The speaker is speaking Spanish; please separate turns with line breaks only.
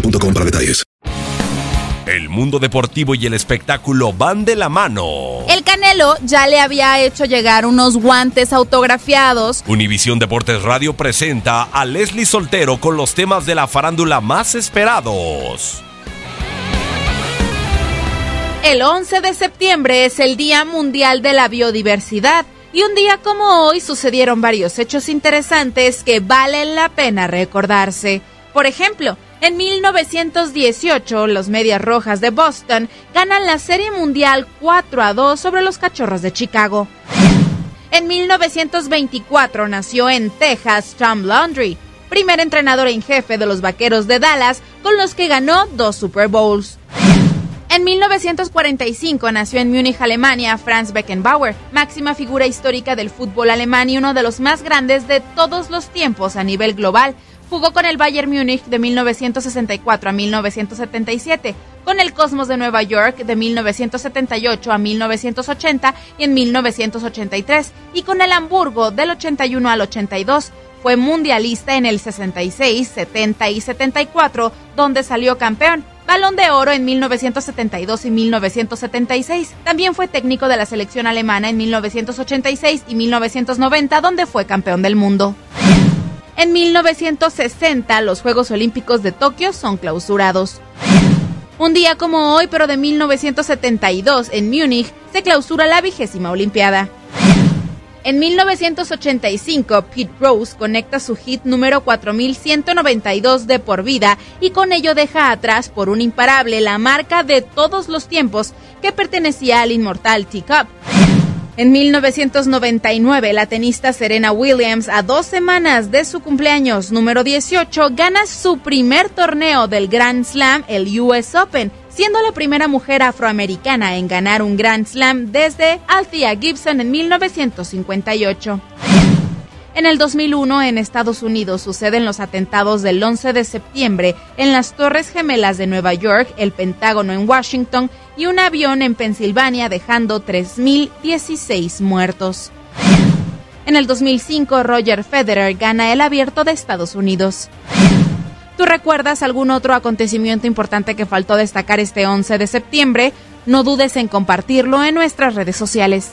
boostmobile.com para detalles.
El mundo deportivo y el espectáculo van de la mano.
El Canelo ya le había hecho llegar unos guantes autografiados.
Univisión Deportes Radio presenta a Leslie Soltero con los temas de la farándula más esperados.
El 11 de septiembre es el Día Mundial de la Biodiversidad y un día como hoy sucedieron varios hechos interesantes que valen la pena recordarse. Por ejemplo, en 1918 los Medias Rojas de Boston ganan la Serie Mundial 4 a 2 sobre los Cachorros de Chicago. En 1924 nació en Texas Tom Laundry, primer entrenador en jefe de los Vaqueros de Dallas, con los que ganó dos Super Bowls. En 1945 nació en Múnich, Alemania, Franz Beckenbauer, máxima figura histórica del fútbol alemán y uno de los más grandes de todos los tiempos a nivel global. Jugó con el Bayern Múnich de 1964 a 1977, con el Cosmos de Nueva York de 1978 a 1980 y en 1983, y con el Hamburgo del 81 al 82. Fue mundialista en el 66, 70 y 74, donde salió campeón. Balón de Oro en 1972 y 1976. También fue técnico de la selección alemana en 1986 y 1990, donde fue campeón del mundo. En 1960, los Juegos Olímpicos de Tokio son clausurados. Un día como hoy, pero de 1972, en Múnich, se clausura la vigésima Olimpiada. En 1985, Pete Rose conecta su hit número 4192 de por vida y con ello deja atrás por un imparable la marca de todos los tiempos que pertenecía al inmortal Teacup. En 1999, la tenista Serena Williams, a dos semanas de su cumpleaños número 18, gana su primer torneo del Grand Slam, el US Open, siendo la primera mujer afroamericana en ganar un Grand Slam desde Althea Gibson en 1958. En el 2001, en Estados Unidos, suceden los atentados del 11 de septiembre en las Torres Gemelas de Nueva York, el Pentágono en Washington y un avión en Pensilvania, dejando 3.016 muertos. En el 2005, Roger Federer gana el abierto de Estados Unidos. ¿Tú recuerdas algún otro acontecimiento importante que faltó destacar este 11 de septiembre? No dudes en compartirlo en nuestras redes sociales.